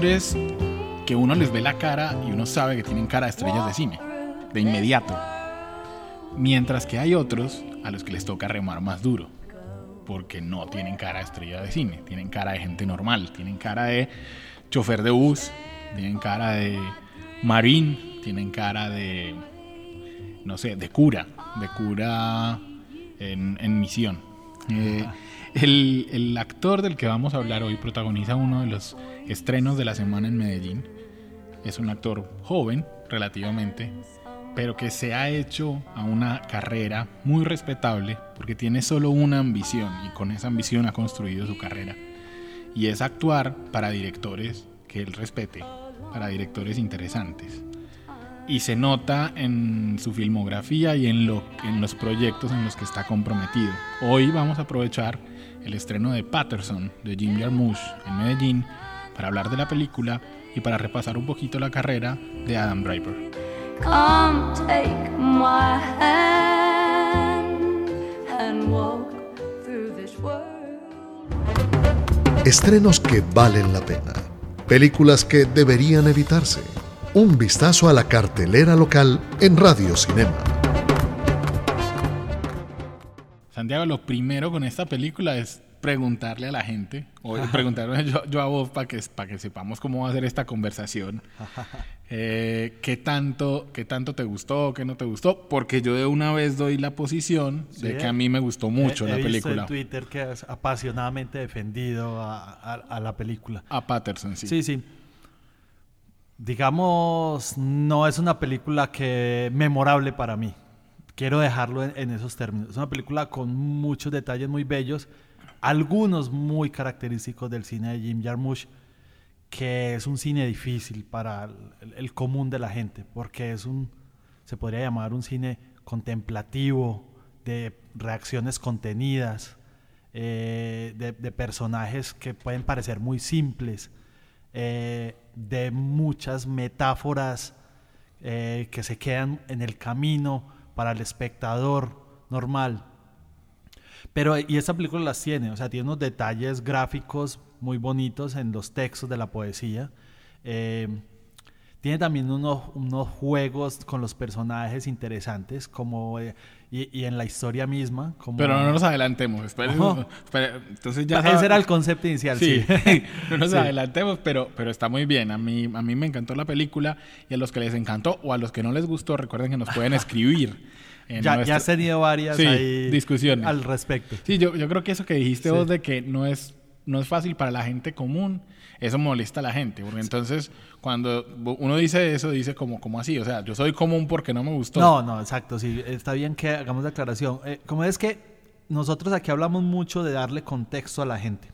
Que uno les ve la cara y uno sabe que tienen cara de estrellas de cine, de inmediato. Mientras que hay otros a los que les toca remar más duro, porque no tienen cara de estrella de cine, tienen cara de gente normal, tienen cara de chofer de bus, tienen cara de marín, tienen cara de, no sé, de cura, de cura en, en misión. Eh, el, el actor del que vamos a hablar hoy protagoniza uno de los estrenos de la semana en Medellín. Es un actor joven, relativamente, pero que se ha hecho a una carrera muy respetable porque tiene solo una ambición y con esa ambición ha construido su carrera. Y es actuar para directores que él respete, para directores interesantes. Y se nota en su filmografía y en, lo, en los proyectos en los que está comprometido. Hoy vamos a aprovechar el estreno de Patterson de Jim Jarmusch en Medellín para hablar de la película y para repasar un poquito la carrera de Adam Driver. Come take my hand and walk through this world. Estrenos que valen la pena. Películas que deberían evitarse. Un vistazo a la cartelera local en Radio Cinema. Santiago, lo primero con esta película es preguntarle a la gente, o preguntarme yo, yo, a vos para que, para que sepamos cómo va a ser esta conversación, eh, ¿qué, tanto, ¿qué tanto te gustó, qué no te gustó? Porque yo de una vez doy la posición Sí, de que a mí me gustó mucho he, la película. Visto en Twitter que has apasionadamente defendido a, a- a la película. A Patterson, sí. Sí, sí. Digamos, no es una película que memorable para mí. Quiero dejarlo en, esos términos. Es una película con muchos detalles muy bellos, algunos muy característicos del cine de Jim Jarmusch, que es un cine difícil para el, común de la gente, porque es un, se podría llamar un cine contemplativo, de reacciones contenidas, eh, de, de personajes que pueden parecer muy simples, eh, de muchas metáforas eh, que se quedan en el camino para el espectador normal. Pero, y esta película las tiene, o sea, tiene unos detalles gráficos muy bonitos en los textos de la poesía. Eh, tiene también unos, unos juegos con los personajes interesantes, como eh, y, y en la historia misma. Como, Pero no nos adelantemos. espere- entonces ya Ese sabe- era el concepto inicial, Sí, sí. no nos Sí. adelantemos, pero, pero está muy bien. A mí, a mí me encantó la película y a los que les encantó o a los que no les gustó, recuerden que nos pueden escribir. ya, ya has tenido varias Sí, ahí discusiones. al respecto. Sí, yo, yo creo que eso que dijiste vos de que no es, no es fácil para la gente común, eso molesta a la gente. Porque entonces, cuando uno dice eso, dice como, como así. O sea, yo soy común porque no me gustó. No, no, exacto, sí, está bien que hagamos la aclaración. Eh, como es que nosotros aquí hablamos mucho de darle contexto a la gente.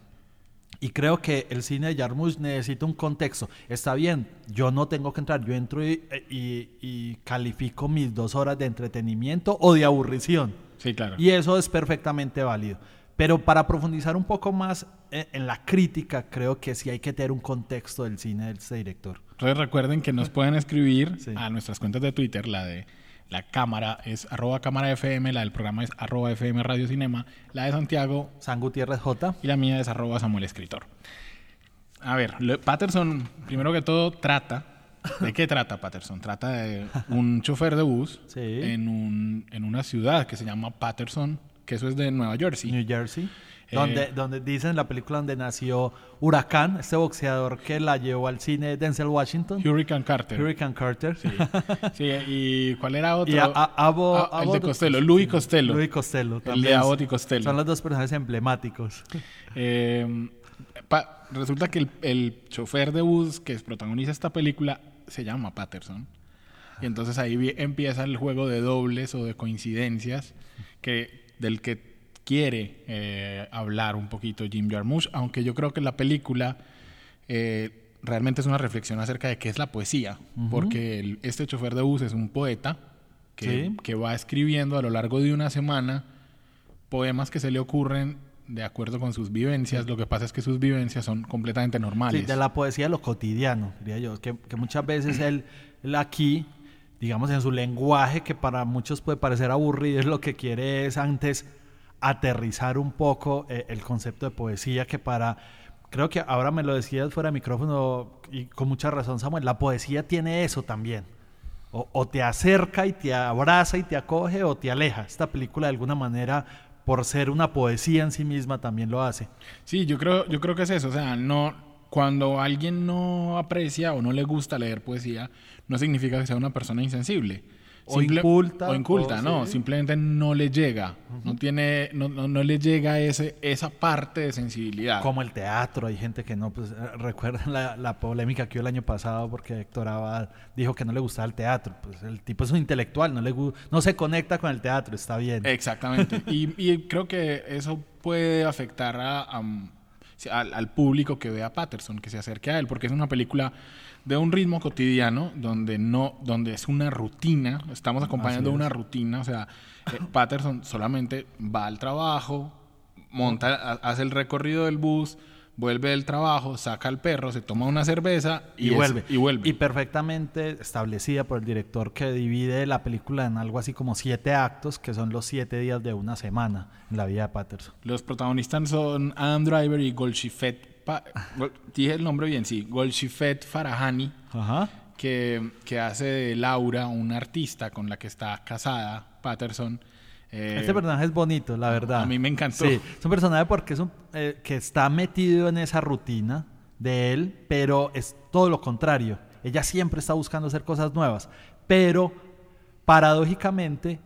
Y creo que el cine de Jarmusch necesita un contexto. Está bien, yo no tengo que entrar, yo entro y, y- y califico mis dos horas de entretenimiento o de aburrición. Sí, claro. Y eso es perfectamente válido. Pero para profundizar un poco más en, en la crítica, creo que sí hay que tener un contexto del cine de este director. Entonces recuerden que nos pueden escribir Sí. a nuestras cuentas de Twitter, la de la cámara es arroba cámara FM, la del programa es arroba FM Radio Cinema, la de Santiago San Gutiérrez J. y la mía es arroba Samuel Escritor. A ver, Patterson, primero que todo, trata. ¿De qué trata Patterson? Trata de un chofer de bus Sí. en, un, en una ciudad que se llama Patterson, que eso es de Nueva Jersey. New Jersey. Eh, donde, donde dicen en la película donde nació Huracán, este boxeador que la llevó al cine Denzel Washington, Hurricane Carter. Hurricane Carter. Sí. Sí, ¿y cuál era otro? Y a, a- Abo- Ah, el de Costello, Louis Costello. Louis Costello. El también. de Abbott y Costello. Son los dos personajes emblemáticos. Eh, pa- resulta que el, el chofer de bus que protagoniza esta película se llama Patterson. Y entonces ahí empieza el juego de dobles o de coincidencias que, del que quiere eh, hablar un poquito Jim Jarmusch, aunque yo creo que la película eh, realmente es una reflexión acerca de qué es la poesía, porque el- este chofer de bus es un poeta que, Sí. que va escribiendo a lo largo de una semana poemas que se le ocurren de acuerdo con sus vivencias. Lo que pasa es que sus vivencias son completamente normales. Sí, de la poesía de lo cotidiano, diría yo. Que, que muchas veces él, él aquí, digamos, en su lenguaje, que para muchos puede parecer aburrido, es lo que quiere es antes aterrizar un poco eh, el concepto de poesía, que para. Creo que ahora me lo decías fuera de micrófono y con mucha razón, Samuel. La poesía tiene eso también. O, o te acerca y te abraza y te acoge o te aleja. Esta película, de alguna manera, por ser una poesía en sí misma, también lo hace. Sí, yo creo, yo creo que es eso. O sea, no, cuando alguien no aprecia o no le gusta leer poesía, no significa que sea una persona insensible. O inculta, O inculta, o no. sí. Simplemente no le llega. No tiene, no, no, no le llega ese, esa parte de sensibilidad. Como el teatro, hay gente que no, pues eh, recuerdan la, la polémica que hubo el año pasado porque Héctor Abad dijo que no le gustaba el teatro. Pues el tipo es un intelectual, no, le, no se conecta con el teatro, está bien. Exactamente. y, y creo que eso puede afectar a, a- al, al público que vea Patterson, que se acerque a él, porque es una película de un ritmo cotidiano donde no, donde es una rutina. Estamos acompañando es. una rutina. O sea, eh, Patterson solamente va al trabajo, monta, ha- hace el recorrido del bus, vuelve del trabajo, saca al perro, se toma una cerveza y, y, es- vuelve. y vuelve. Y perfectamente establecida por el director que divide la película en algo así como siete actos, que son los siete días de una semana en la vida de Patterson. Los protagonistas son Adam Driver y Golshifet. Pa- Gol- dije el nombre bien, sí. Golshifet Farahani, Ajá. que, que hace de Laura, una artista con la que está casada, Patterson. Eh, Este personaje es bonito, la verdad. a mí me encantó. Sí, es un personaje porque es un, eh, que está metido en esa rutina de él, pero es todo lo contrario. Ella siempre está buscando hacer cosas nuevas, pero paradójicamente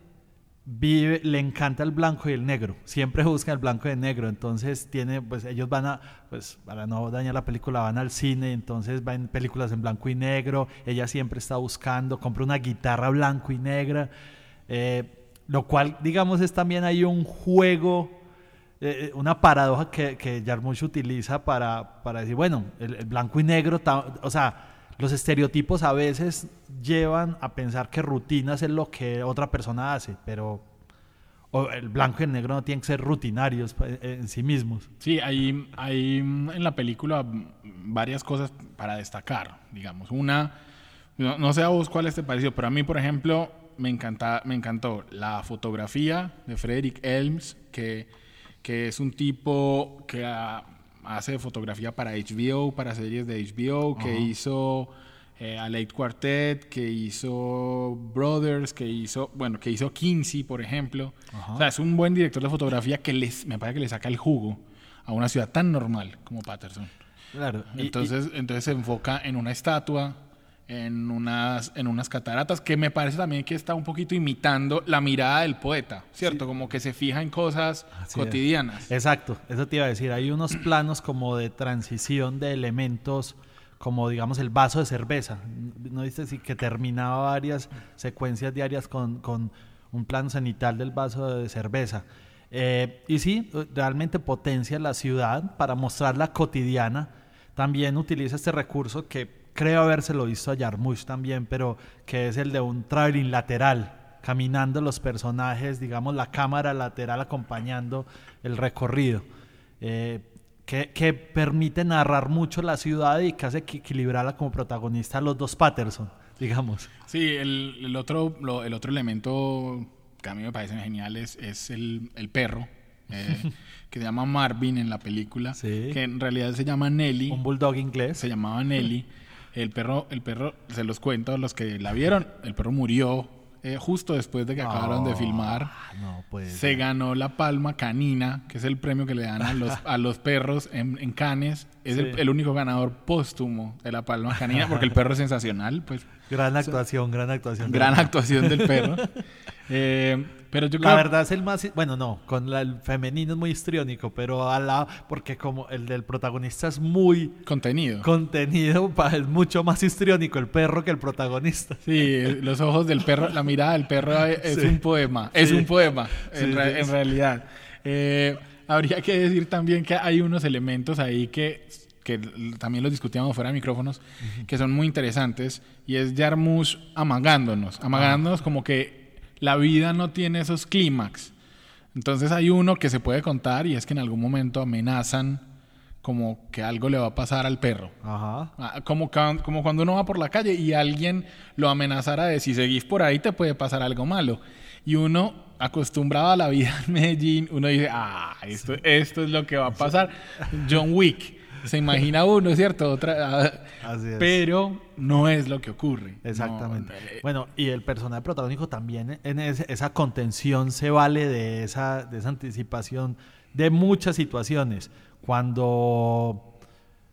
vive, le encanta el blanco y el negro. Siempre busca el blanco y el negro. Entonces tiene, pues ellos van a, pues para no dañar la película, van al cine, entonces van películas en blanco y negro. Ella siempre está buscando, compra una guitarra blanco y negra. Eh, lo cual, digamos, es también ahí un juego, eh, una paradoja que, que Jarmusch utiliza para, para decir, bueno, el, el blanco y negro, o sea, los estereotipos a veces llevan a pensar que rutinas es lo que otra persona hace, pero o el blanco y el negro no tienen que ser rutinarios pa- en, en sí mismos. Sí, hay, hay en la película varias cosas para destacar, digamos. Una, no, no sé a vos cuál te pareció, pero a mí, por ejemplo, me, encanta, me encantó la fotografía de Frederick Elms, que, que es un tipo que ah, hace fotografía para HBO, para series de HBO, que hizo eh, a Late Quartet, que hizo Brothers, que hizo, bueno, que hizo Kinsey, por ejemplo. O sea, es un buen director de fotografía que les, me parece que le saca el jugo a una ciudad tan normal como Patterson. Claro. y- y- Entonces, entonces se enfoca en una estatua, en unas, en unas cataratas, que me parece también que está un poquito imitando la mirada del poeta, ¿cierto? Como que se fija en cosas Así es. cotidianas. Exacto, eso te iba a decir. Hay unos planos como de transición de elementos, como digamos el vaso de cerveza. ¿No viste sí, que terminaba varias secuencias diarias con, con un plano cenital del vaso de cerveza? Eh, y sí, realmente potencia la ciudad para mostrarla cotidiana. También utiliza este recurso que creo habérselo visto a Jarmusch también, pero que es el de un traveling lateral caminando los personajes, digamos, la cámara lateral acompañando el recorrido, eh, que, que permite narrar mucho la ciudad y que hace que equilibrarla como protagonista a los dos Patterson, digamos. Sí, el, el otro, lo- el otro elemento que a mí me parece genial es, es el, el perro, eh, que se llama Marvin en la película, Sí. que en realidad se llama Nelly. Un bulldog inglés. se llamaba Nelly. El perro, el perro, se los cuento a los que la vieron, el perro murió eh, justo después de que acabaron de filmar. Ah, no, pues. Se ganó la palma canina, que es el premio que le dan a los, a los perros en, en Cannes. Es Sí. el único ganador póstumo de la palma canina, porque el perro es sensacional, pues Gran actuación, gran actuación. gran actuación del perro. Eh, pero yo La verdad es el más, bueno, no, con la- el femenino es muy histriónico, pero a la, porque como el del protagonista es muy contenido. contenido, es mucho más histriónico el perro que el protagonista. Sí, los ojos del perro, la mirada del perro es Sí. un poema, es Sí. un poema, en, re- realidad. Eh, habría que decir también que hay unos elementos ahí que, que también los discutíamos fuera de micrófonos, que son muy interesantes, y es Jarmusch amagándonos, amagándonos como que la vida no tiene esos clímax. Entonces hay uno que se puede contar y es que en algún momento amenazan como que algo le va a pasar al perro. Ajá. Ah, Como, cuando uno va por la calle y alguien lo amenazara de si seguís por ahí te puede pasar algo malo. Y uno, acostumbrado a la vida en Medellín, uno dice, ah, esto, esto es lo que va a pasar. John Wick. Se imagina uno, ¿cierto? Otra, Así es. pero no es lo que ocurre. Exactamente. No, Bueno, y el personaje protagónico también en esa contención se vale de esa, de esa anticipación de muchas situaciones. Cuando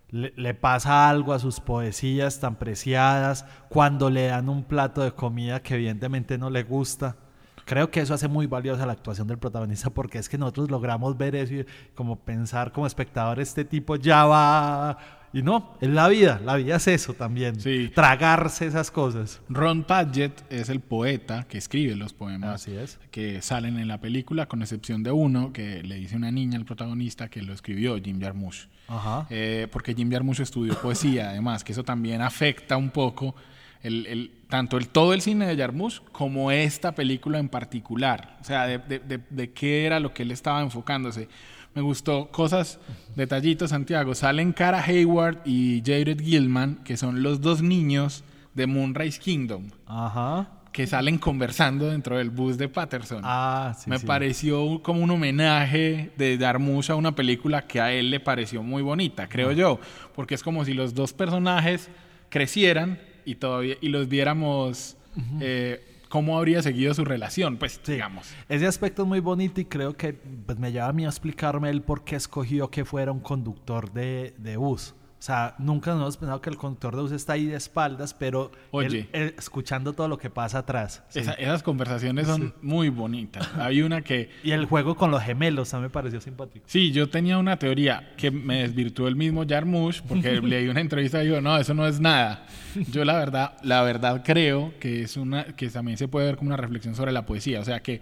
le, le pasa algo a sus poesías tan preciadas, cuando le dan un plato de comida que evidentemente no le gusta. Creo que eso hace muy valiosa la actuación del protagonista porque es que nosotros logramos ver eso y como pensar como espectador, este tipo ya va... Y no, es la vida, la vida es eso también. Sí. Tragarse esas cosas. Ron Padgett es el poeta que escribe los poemas Así es. que salen en la película, con excepción de uno que le dice una niña al protagonista que lo escribió Jim Jarmusch. Ajá. Eh, porque Jim Jarmusch estudió poesía, además, que eso también afecta un poco el, el- tanto el, todo el cine de Jarmusch como esta película en particular. O sea, de, de- de- de qué era lo que él estaba enfocándose. Me gustó cosas, detallitos, Santiago. Salen Cara Hayward y Jared Gilman, que son los dos niños de Moonrise Kingdom, Ajá. que salen conversando dentro del bus de Patterson. Ah, sí. Me sí. pareció como un homenaje de Darmush a una película que a él le pareció muy bonita, creo yo, porque es como si los dos personajes crecieran y todavía y los viéramos eh, cómo habría seguido su relación, pues Sí. digamos. Ese aspecto es muy bonito y creo que pues, me lleva a mí a explicarme el por qué escogió que fuera un conductor de, de bus. O sea, nunca nos hemos pensado que el conductor de bus está ahí de espaldas, pero Oye. él- él escuchando todo lo que pasa atrás. Sí. Esa- esas conversaciones son muy bonitas. Hay una que Y el juego con los gemelos también me pareció simpático. Sí, yo tenía una teoría que me desvirtuó el mismo Jarmusch porque leí una entrevista y dijo, no, eso no es nada. Yo la verdad, la verdad creo que es una, que también se puede ver como una reflexión sobre la poesía. O sea que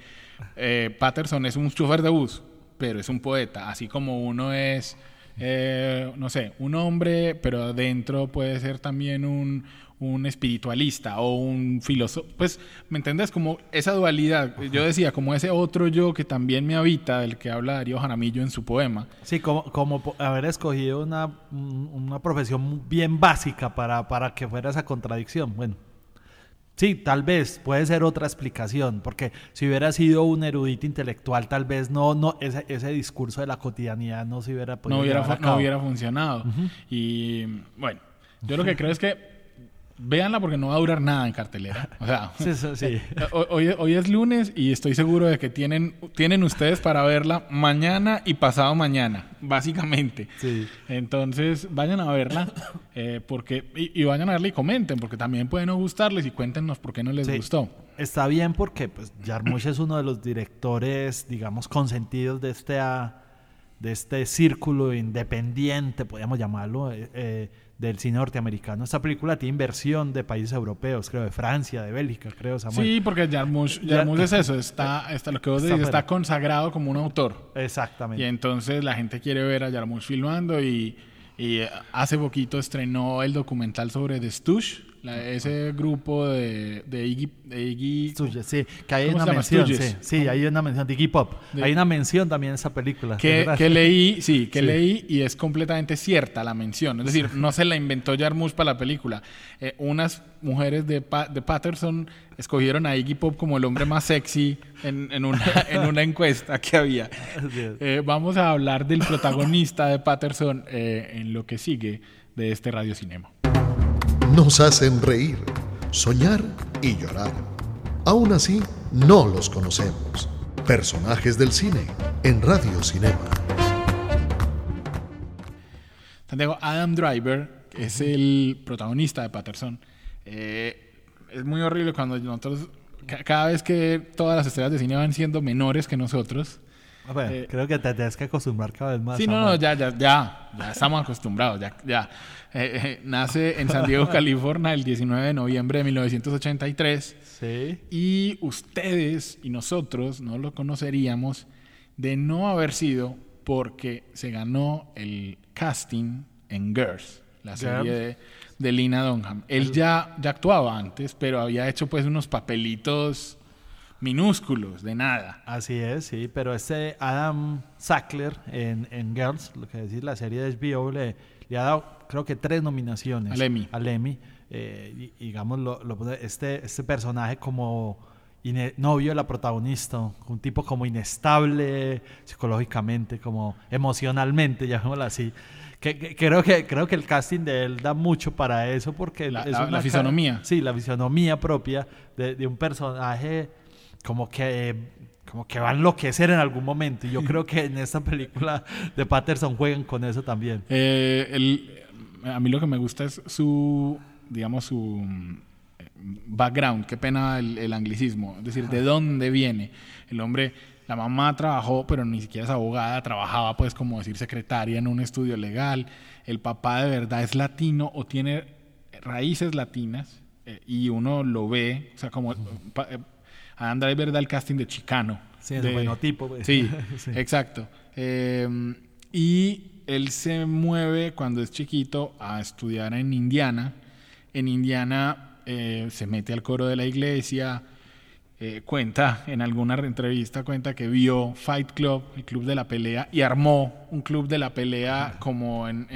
eh, Patterson es un chofer de bus, pero es un poeta, así como uno es, eh, no sé, un hombre, pero adentro puede ser también un, un espiritualista o un filósofo. Pues, ¿me entiendes? Como esa dualidad. Yo decía, como ese otro yo que también me habita, del que habla Darío Jaramillo en su poema. Sí, como, como haber escogido una, un- una profesión bien básica para, para que fuera esa contradicción. Bueno, sí, tal vez puede ser otra explicación, porque si hubiera sido un erudito intelectual, tal vez no, no ese, ese discurso de la cotidianidad no se hubiera podido no hubiera, no hubiera funcionado. Y bueno, yo lo que creo es que véanla porque no va a durar nada en cartelera. O sea, Sí, sí, sí. ho- hoy, hoy es lunes y estoy seguro de que tienen, tienen ustedes para verla mañana y pasado mañana, básicamente. Sí. Entonces, vayan a verla eh, porque y, y vayan a verla y comenten, porque también puede no gustarles y cuéntenos por qué no les gustó. Está bien porque pues, Jarmusch es uno de los directores, digamos, consentidos de este, de este círculo independiente, podríamos llamarlo, eh, eh, del cine norteamericano. Esta película tiene inversión de países europeos, creo, de Francia, de Bélgica, creo, Samuel. Sí, porque Jarmusch, es eso, está, está lo que vos decís, está consagrado como un autor. Y Exactamente. entonces la gente quiere ver a Jarmusch filmando y, y hace poquito estrenó el documental sobre The la- ese grupo de, de Iggy, de Iggy- Stooges, sí, que hay ¿Cómo una mención, sí, sí, hay una mención de Iggy Pop. De- Hay una mención también en esa película. que, leí, sí, que Sí. leí y es completamente cierta la mención. Es decir, no se la inventó Jarmusch para la película. Eh, unas mujeres de, Pa- de Patterson escogieron a Iggy Pop como el hombre más sexy en, en una, en una encuesta que había. Eh, vamos a hablar del protagonista de Patterson eh, en lo que sigue de este Radio Cinema. Nos hacen reír, soñar y llorar. Aún así, no los conocemos. Personajes del cine en Radio Cinema. Santiago, Adam Driver, que es el protagonista de Patterson, eh, es muy horrible cuando nosotros, ca- cada vez que todas las estrellas de cine van siendo menores que nosotros. Bueno, eh, creo que te tienes que acostumbrar cada vez más. Sí, no, no, ya, ya, ya, ya estamos acostumbrados, ya, ya. Eh, eh, nace en San Diego, California, el 19 de noviembre de 1983. Sí. Y ustedes y nosotros no lo conoceríamos de no haber sido porque se ganó el casting en Girls, la serie de, de Lina Dunham. Él ya, ya actuaba antes, pero había hecho pues unos papelitos minúsculos, de nada. Así es, sí, pero este Adam Sackler en, en Girls, lo que decir, la serie de HBO, le, le ha dado creo que tres nominaciones Al Emmy. Al Emmy. Eh, y- digamos, lo, lo pone- este, este personaje como novio de la protagonista, un tipo como inestable psicológicamente, como emocionalmente, llamémoslo así. Que, que- creo, que, creo que el casting de él da mucho para eso porque La- es la- una la fisonomía. Sí, la fisonomía propia de, de un personaje como que como que va a enloquecer en algún momento. Y yo creo que en esta película de Patterson juegan con eso también. Eh, el- a mí lo que me gusta es su, digamos, su mm, background, qué pena el, el anglicismo, es decir, de dónde viene. El hombre, la mamá trabajó, pero ni siquiera es abogada, trabajaba pues como decir secretaria en un estudio legal. El papá de verdad es latino o tiene raíces latinas eh, y uno lo ve, o sea, como eh, Adam Driver da el casting de Chicano. Sí, el de- buenotipo, pues. Sí, Sí. exacto. Eh, y él se mueve cuando es chiquito a estudiar en Indiana. En Indiana eh, se mete al coro de la iglesia. eh, cuenta en alguna entrevista cuenta que vio Fight Club, el club de la pelea, y armó un club de la pelea como en-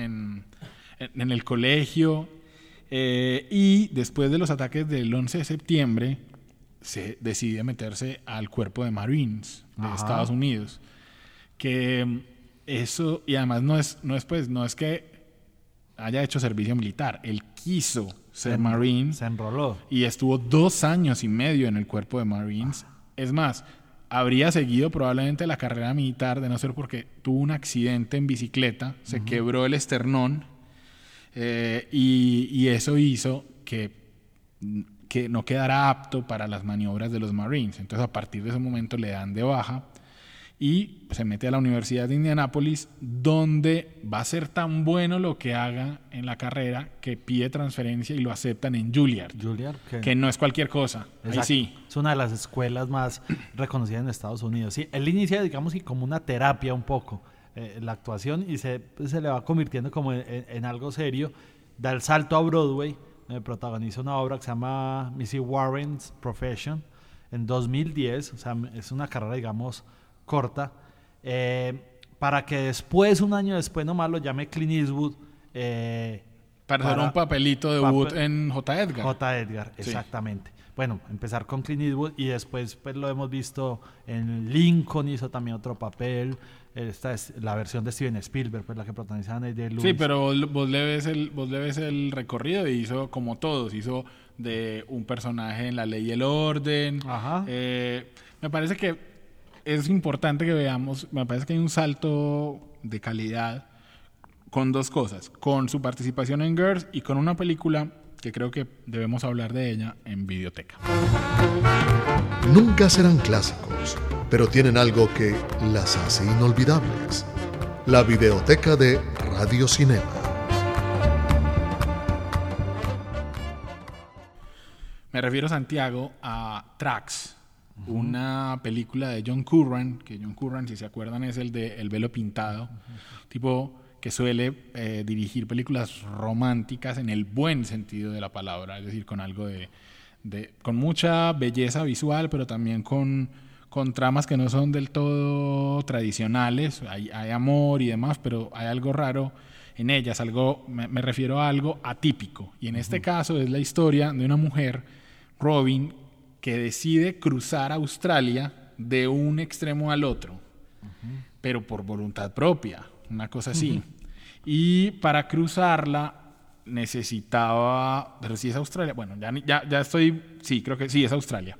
en el colegio. Eh, y después de los ataques del 11 de septiembre, se decide meterse al cuerpo de Marines de Ajá. Estados Unidos. Que eso, y además no es, no es pues, no es que haya hecho servicio militar, él quiso ser Marine Se enroló. y estuvo dos años y medio en el cuerpo de Marines. Es más, habría seguido probablemente la carrera militar de no ser porque tuvo un accidente en bicicleta, se quebró el esternón eh, y, y eso hizo que, que no quedara apto para las maniobras de los Marines. Entonces a partir de ese momento le dan de baja y se mete a la Universidad de Indianápolis, donde va a ser tan bueno lo que haga en la carrera que pide transferencia y lo aceptan en Juilliard, Juilliard, que, que no es cualquier cosa. Ahí sí. Es una de las escuelas más reconocidas en Estados Unidos. Sí, él inicia, digamos, como una terapia un poco eh, la actuación y se, se le va convirtiendo como en, en- en algo serio. Da el salto a Broadway, eh, protagoniza una obra que se llama Missy Warren's Profession en 2010. O sea, es una carrera, digamos, corta. eh, para que después, un año después nomás, lo llame Clint Eastwood. eh, Para, hacer un papelito de papel- Wood en J. Edgar. J. Edgar, Sí. exactamente. Bueno, empezar con Clint Eastwood y después pues, lo hemos visto en Lincoln, hizo también otro papel. Esta es la versión de Steven Spielberg, pues la que protagonizaban de Lewis. Sí, pero vos, vos le ves el, vos le ves el recorrido y hizo como todos, hizo de un personaje en La Ley y el Orden. Ajá. Eh, me parece que es importante que veamos, me parece que hay un salto de calidad con dos cosas, con su participación en Girls y con una película que creo que debemos hablar de ella en Videoteca. Nunca serán clásicos, pero tienen algo que las hace inolvidables. La videoteca de Radio Cinema. Me refiero, Santiago, a Tracks, una película de John Curran, que John Curran, si se acuerdan, es el de El velo pintado, tipo que suele eh, dirigir películas románticas en el buen sentido de la palabra, es decir, con algo de, de- con mucha belleza visual, pero también con, con tramas que no son del todo tradicionales, hay, hay amor y demás, pero hay algo raro en ellas, algo, me, me refiero a algo atípico. Y en este caso es la historia de una mujer, Robin, que decide cruzar Australia de un extremo al otro, pero por voluntad propia, una cosa así. Y para cruzarla necesitaba, pero si es Australia, bueno, ya, ya estoy, sí, creo que sí, es Australia.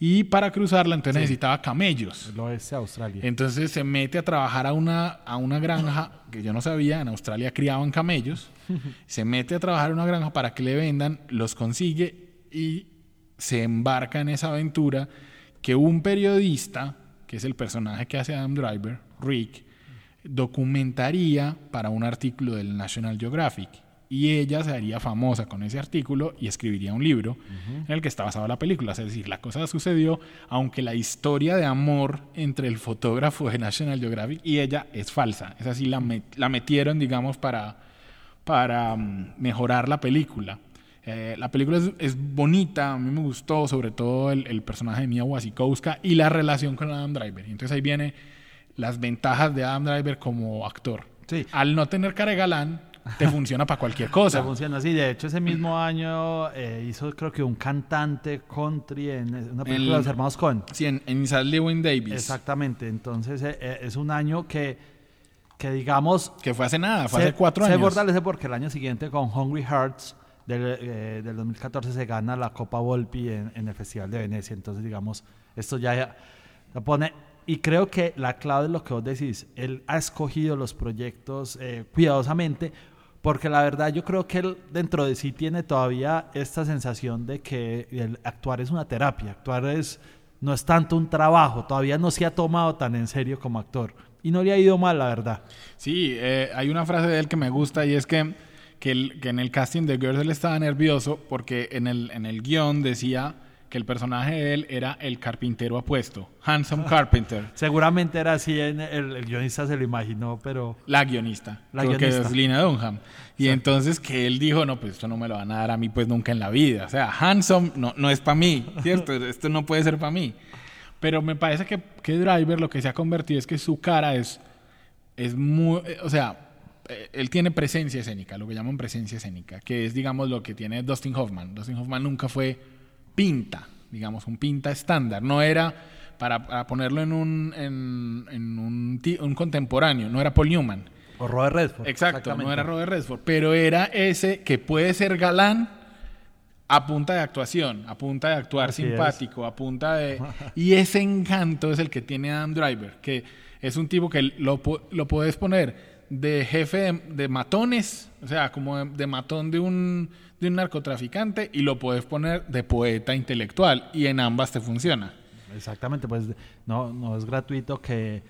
Y para cruzarla entonces necesitaba camellos. El oeste de Australia. Entonces se mete a trabajar a una, a una granja que yo no sabía, en Australia criaban camellos, se mete a trabajar a una granja para que le vendan, los consigue y se embarca en esa aventura que un periodista, que es el personaje que hace Adam Driver, Rick, documentaría para un artículo del National Geographic. Y ella se haría famosa con ese artículo y escribiría un libro en el que está basada la película. Es decir, la cosa sucedió, aunque la historia de amor entre el fotógrafo de National Geographic y ella es falsa. Es así, la, met- la metieron, digamos, para, para mm, mejorar la película. Eh, la película es, es bonita, a mí me gustó, sobre todo el, el personaje de Mia Wasikowska y la relación con Adam Driver. Entonces ahí viene las ventajas de Adam Driver como actor. Sí. Al no tener cara de galán, te funciona para cualquier cosa. sea, funciona así. De hecho, ese mismo año eh, hizo, creo que, un cantante country en una película El- de los hermanos Cohen. Sí, en, en Isaac Lewin Davis. Exactamente. Entonces, eh, eh, es un año que, que digamos, Que fue hace nada, fue se, hace cuatro se años. fortalece porque el año siguiente con Hungry Hearts del, eh, del 2014 se gana la Copa Volpi en, en el Festival de Venecia. Entonces, digamos, esto ya, ya lo pone. Y creo que la clave es lo que vos decís. Él ha escogido los proyectos eh, cuidadosamente porque la verdad yo creo que él dentro de sí tiene todavía esta sensación de que el actuar es una terapia. Actuar es, no es tanto un trabajo. Todavía no se ha tomado tan en serio como actor. Y no le ha ido mal, la verdad. Sí, eh, hay una frase de él que me gusta y es que, que, el- que en el casting de Girls él estaba nervioso porque en el, en el guion decía que el personaje de él era el carpintero apuesto, Handsome Carpenter, Seguramente era así, en el, el guionista se lo imaginó, pero la guionista, La creo que guionista. es Lina Dunham. Y entonces que él dijo, no, pues esto no me lo van a dar a mí pues nunca en la vida. O sea, Handsome no, no es para mí, ¿cierto? esto no puede ser para mí. Pero me parece que, que Driver lo que se ha convertido es que su cara es, es muy, eh, o sea, eh, él tiene presencia escénica, lo que llaman presencia escénica, que es, digamos, lo que tiene Dustin Hoffman. Dustin Hoffman nunca fue pinta, digamos, un pinta estándar. No era, para, para ponerlo en un, en, en un, contemporáneo, no era Paul Newman. o Robert Redford. Exacto, no era Robert Redford, pero era ese que puede ser galán a punta de actuación, a punta de actuar Así es. simpático, a punta de... Y ese encanto es el que tiene Adam Driver, que es un tipo que lo, lo puedes poner de jefe de, de matones, o sea, como de, de matón de un, de un narcotraficante, y lo puedes poner de poeta intelectual, y en ambas te funciona. Exactamente, pues no, no es gratuito que,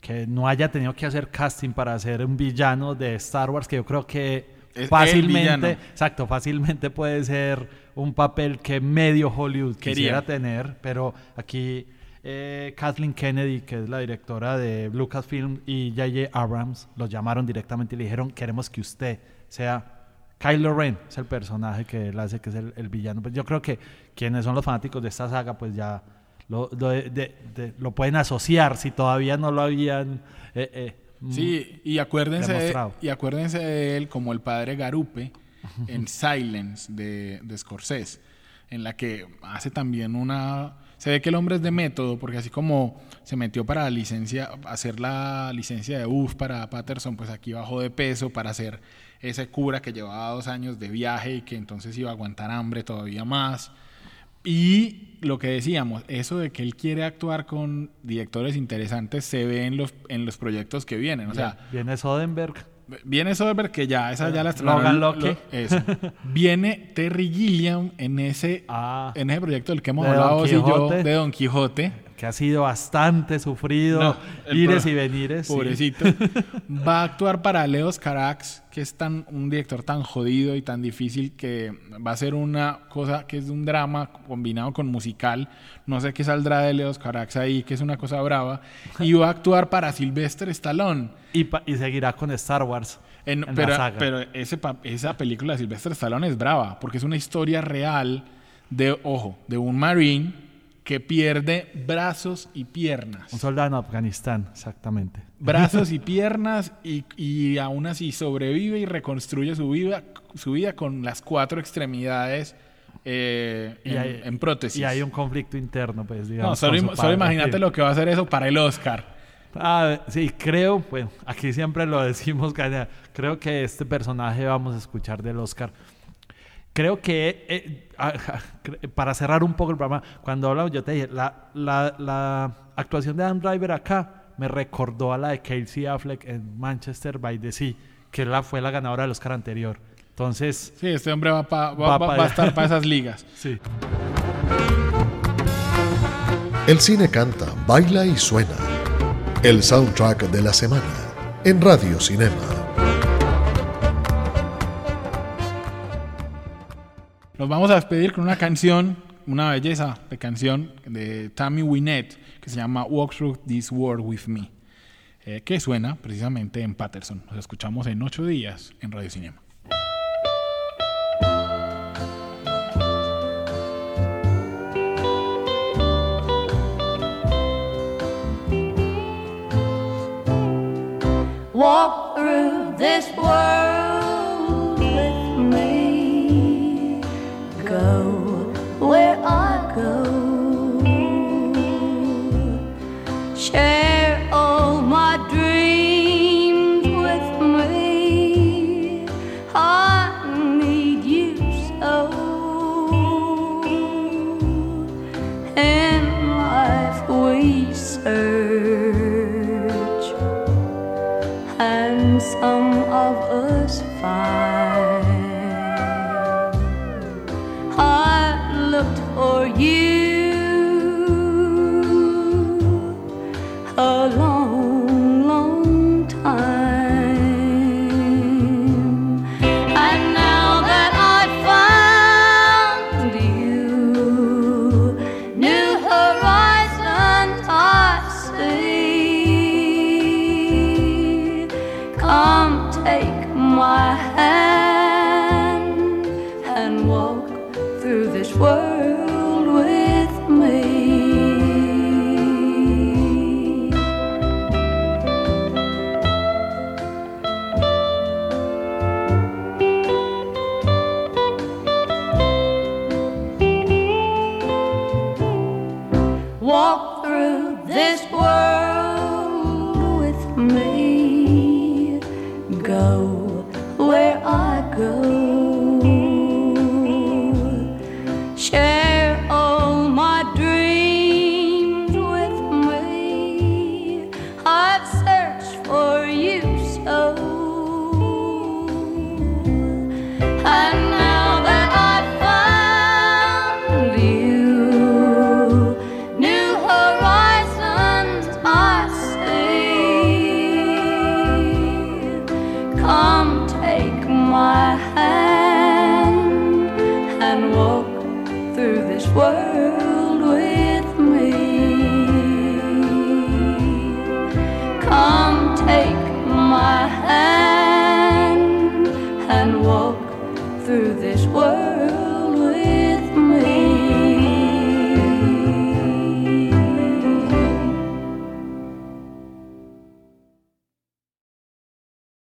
que no haya tenido que hacer casting para ser un villano de Star Wars, que yo creo que Es fácilmente, exacto, fácilmente puede ser un papel que medio Hollywood Quería. quisiera tener, pero aquí eh, Kathleen Kennedy, que es la directora de Lucasfilm, y J.J. Abrams los llamaron directamente y le dijeron, queremos que usted sea Kylo Ren, es el personaje que él hace, que es el, el villano. Pues yo creo que quienes son los fanáticos de esta saga, pues ya lo, lo de- de- de- lo pueden asociar si todavía no lo habían... eh, eh, mm, Sí, y acuérdense, de, y acuérdense de él como el padre Garupe en Silence de, de Scorsese, en la que hace también una... Se ve que el hombre es de método, porque así como se metió para la licencia, hacer la licencia de UF para Patterson, pues aquí bajó de peso para hacer ese cura que llevaba dos años de viaje y que entonces iba a aguantar hambre todavía más. Y lo que decíamos, eso de que él quiere actuar con directores interesantes se ve en los, en los proyectos que vienen. O sea, viene Soderbergh. Viene Soderbergh, que ya esa ya la Logan lo- Lucky. eso. Viene Terry Gilliam en ese, Ah. en ese proyecto del que hemos De hablado y yo, de Don Quijote. Que ha sido bastante sufrido, No, ires pro- y venires. sí. Pobrecito. Va a actuar para Leos Carax, que es tan, un director tan jodido y tan difícil que va a ser una cosa que es un drama combinado con musical. No sé qué saldrá de Leos Carax ahí, que es una cosa brava. Y va a actuar para Sylvester Stallone. Y, pa- y seguirá con Star Wars. En- en la pero saga. pero ese, esa película de Sylvester Stallone es brava, porque es una historia real de, ojo, de un marine que pierde brazos y piernas. Un soldado en Afganistán, exactamente. brazos y piernas y, y aún así sobrevive y reconstruye su vida, su vida con las cuatro extremidades eh, Y en, hay- en prótesis. Y hay un conflicto interno, pues, digamos. no, solo, imagínate sí. lo que va a hacer eso para el Oscar. Ah, sí, creo, bueno, aquí siempre lo decimos, creo que este personaje vamos a escuchar del Oscar. Creo que, eh, ah, ah, para cerrar un poco el programa, cuando hablamos, yo te dije, la, la, la actuación de Adam Driver acá me recordó a la de Casey Affleck en Manchester by the Sea, que la, fue la ganadora del Oscar anterior. Entonces, Sí, este hombre va, pa- va- Va va- pa va a allá. estar para esas ligas. sí. El cine canta, baila y suena. El soundtrack de la semana en Radio Cinema. Los vamos a despedir con una canción, una belleza de canción de Tammy Wynette que se llama Walk Through This World With Me, eh, que suena precisamente en Patterson. Nos escuchamos en ocho días en Radio Cinema. Walk through this world.